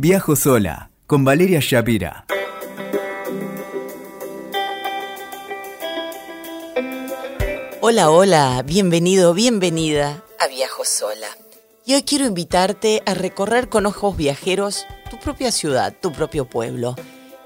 Viajo sola con Valeria Shapira. Hola, hola, bienvenido, bienvenida a Viajo sola. Y hoy quiero invitarte a recorrer con ojos viajeros tu propia ciudad, tu propio pueblo.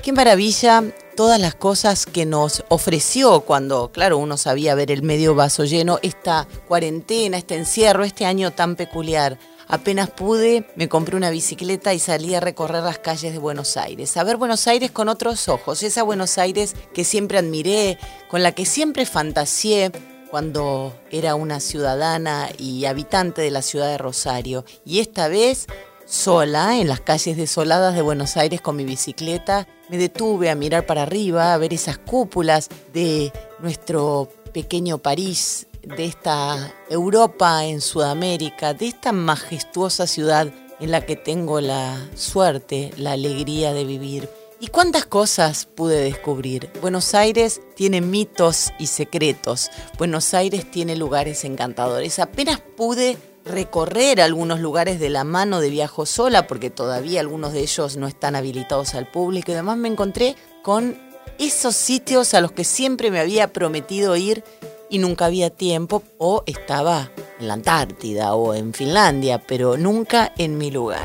Qué maravilla todas las cosas que nos ofreció cuando, claro, uno sabía ver el medio vaso lleno, esta cuarentena, este encierro, este año tan peculiar. Apenas pude, me compré una bicicleta y salí a recorrer las calles de Buenos Aires, a ver Buenos Aires con otros ojos, esa Buenos Aires que siempre admiré, con la que siempre fantaseé cuando era una ciudadana y habitante de la ciudad de Rosario. Y esta vez, sola, en las calles desoladas de Buenos Aires con mi bicicleta, me detuve a mirar para arriba, a ver esas cúpulas de nuestro pequeño París de esta Europa en Sudamérica, de esta majestuosa ciudad en la que tengo la suerte, la alegría de vivir. ¿Y cuántas cosas pude descubrir? Buenos Aires tiene mitos y secretos. Buenos Aires tiene lugares encantadores. Apenas pude recorrer algunos lugares de la mano de Viajo Sola, porque todavía algunos de ellos no están habilitados al público. Y además me encontré con esos sitios a los que siempre me había prometido ir y nunca había tiempo o estaba en la Antártida o en Finlandia, pero nunca en mi lugar.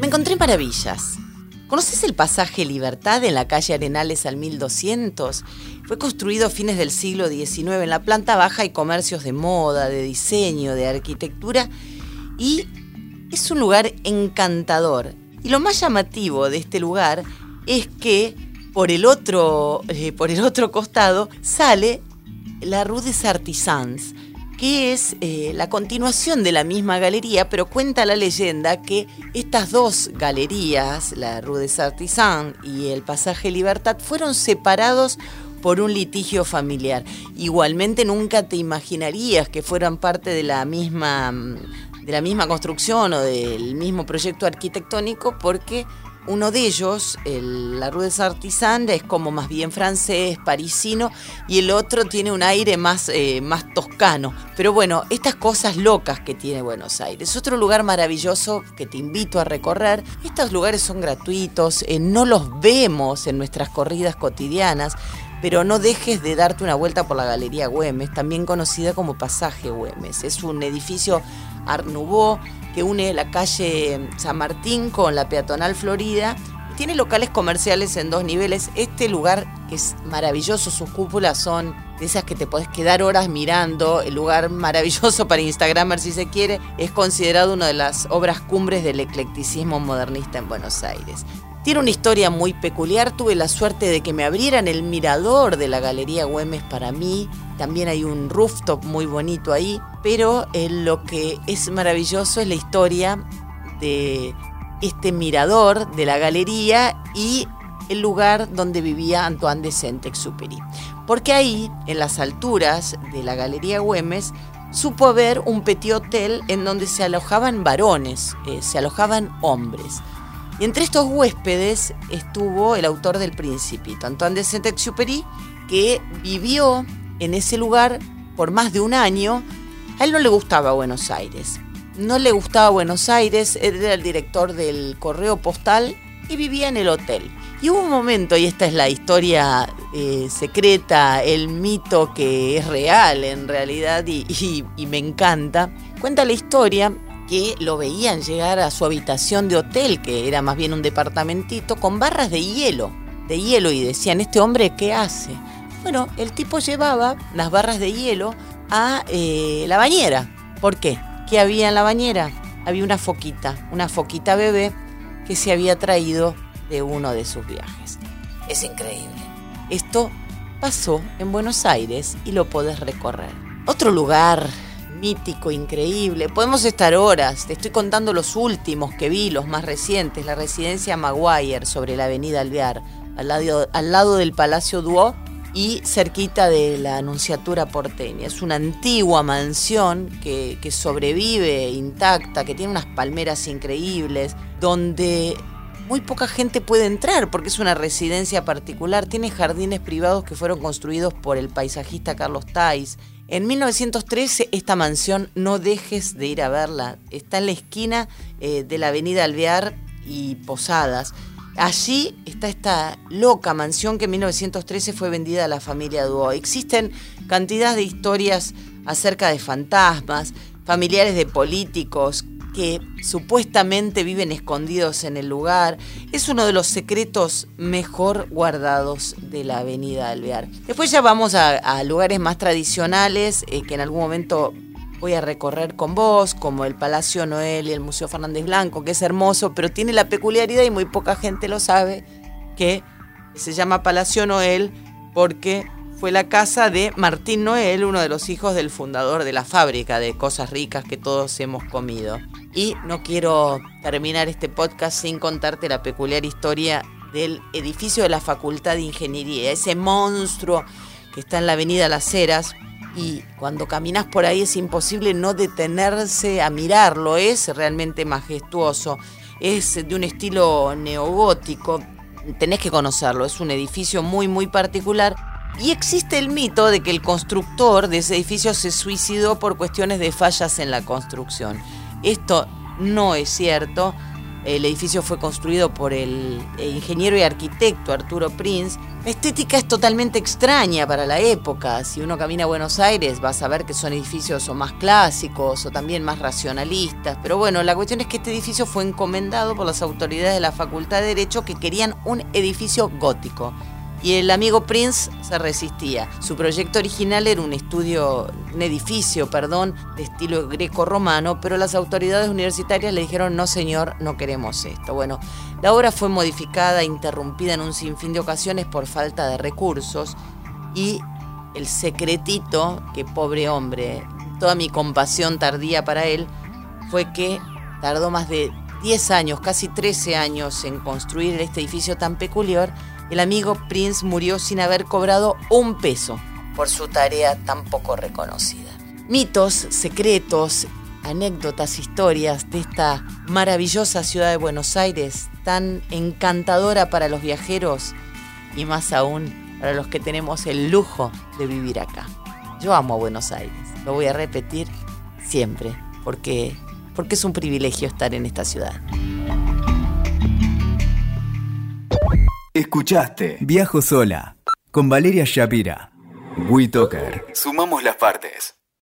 Me encontré maravillas. ¿Conoces el pasaje Libertad en la calle Arenales al 1200? Fue construido a fines del siglo XIX. En la planta baja hay comercios de moda, de diseño, de arquitectura y es un lugar encantador. Y lo más llamativo de este lugar es que por el otro, eh, por el otro costado sale la Rue des Artisans, que es eh, la continuación de la misma galería, pero cuenta la leyenda que estas dos galerías, la Rue des Artisans y el Pasaje Libertad, fueron separados por un litigio familiar. Igualmente nunca te imaginarías que fueran parte de la misma de la misma construcción o del mismo proyecto arquitectónico porque uno de ellos, el, la Rue des Artisans, es como más bien francés, parisino, y el otro tiene un aire más, eh, más toscano. Pero bueno, estas cosas locas que tiene Buenos Aires. Otro lugar maravilloso que te invito a recorrer. Estos lugares son gratuitos, eh, no los vemos en nuestras corridas cotidianas, pero no dejes de darte una vuelta por la Galería Güemes, también conocida como Pasaje Güemes. Es un edificio Art Nouveau que une la calle San Martín con la peatonal Florida. Tiene locales comerciales en dos niveles. Este lugar es maravilloso, sus cúpulas son de esas que te podés quedar horas mirando. El lugar maravilloso para Instagramer si se quiere. Es considerado una de las obras cumbres del eclecticismo modernista en Buenos Aires. Tiene una historia muy peculiar. Tuve la suerte de que me abrieran el mirador de la Galería Güemes para mí. También hay un rooftop muy bonito ahí. Pero eh, lo que es maravilloso es la historia de este mirador de la galería y el lugar donde vivía Antoine de Saint-Exupéry. Porque ahí, en las alturas de la Galería Güemes, supo haber un petit hotel en donde se alojaban varones, eh, se alojaban hombres. Y entre estos huéspedes estuvo el autor del Principito, Antoine de Saint-Exupéry, que vivió en ese lugar por más de un año. A él no le gustaba Buenos Aires. No le gustaba Buenos Aires, era el director del correo postal y vivía en el hotel. Y hubo un momento, y esta es la historia eh, secreta, el mito que es real en realidad y me encanta, cuenta la historia que lo veían llegar a su habitación de hotel, que era más bien un departamentito, con barras de hielo, de hielo, y decían, ¿este hombre qué hace? Bueno, el tipo llevaba las barras de hielo a eh, la bañera. ¿Por qué? ¿Qué había en la bañera? Había una foquita, una foquita bebé que se había traído de uno de sus viajes. Es increíble. Esto pasó en Buenos Aires y lo podés recorrer. Otro lugar mítico, increíble. Podemos estar horas. Te estoy contando los últimos que vi, los más recientes. La residencia Maguire sobre la avenida Alvear, al lado, al lado del Palacio Duo y cerquita de la Anunciatura porteña. Es una antigua mansión que, que sobrevive intacta, que tiene unas palmeras increíbles, donde muy poca gente puede entrar porque es una residencia particular. Tiene jardines privados que fueron construidos por el paisajista Carlos Tais. En 1913 esta mansión, no dejes de ir a verla, está en la esquina eh, de la avenida Alvear y Posadas. Allí está esta loca mansión que en 1913 fue vendida a la familia Duo. Existen cantidad de historias acerca de fantasmas, familiares de políticos que supuestamente viven escondidos en el lugar. Es uno de los secretos mejor guardados de la avenida Alvear. Después ya vamos a, lugares más tradicionales eh, que en algún momento voy a recorrer con vos, como el Palacio Noel y el Museo Fernández Blanco, que es hermoso, pero tiene la peculiaridad, y muy poca gente lo sabe, que se llama Palacio Noel porque fue la casa de Martín Noel, uno de los hijos del fundador de la fábrica de cosas ricas que todos hemos comido. Y no quiero terminar este podcast sin contarte la peculiar historia del edificio de la Facultad de Ingeniería, ese monstruo que está en la Avenida Las Heras, y cuando caminas por ahí es imposible no detenerse a mirarlo, es realmente majestuoso, es de un estilo neogótico, tenés que conocerlo, es un edificio muy muy particular y existe el mito de que el constructor de ese edificio se suicidó por cuestiones de fallas en la construcción. Esto no es cierto. El edificio fue construido por el ingeniero y arquitecto Arturo Prince. La estética es totalmente extraña para la época. Si uno camina a Buenos Aires vas a ver que son edificios más clásicos o también más racionalistas. Pero bueno, la cuestión es que este edificio fue encomendado por las autoridades de la Facultad de Derecho que querían un edificio gótico y el amigo Prince se resistía. Su proyecto original era un estudio, un edificio, perdón, de estilo greco-romano, pero las autoridades universitarias le dijeron, no señor, no queremos esto. Bueno, la obra fue modificada, interrumpida en un sinfín de ocasiones por falta de recursos y el secretito, que pobre hombre, toda mi compasión tardía para él, fue que tardó más de 10 años, casi 13 años en construir este edificio tan peculiar el amigo Prince murió sin haber cobrado un peso por su tarea tan poco reconocida. Mitos, secretos, anécdotas, historias de esta maravillosa ciudad de Buenos Aires, tan encantadora para los viajeros y más aún para los que tenemos el lujo de vivir acá. Yo amo a Buenos Aires, lo voy a repetir siempre, porque, porque es un privilegio estar en esta ciudad. Escuchaste Viajo Sola con Valeria Shapira. WeToker. Sumamos las partes.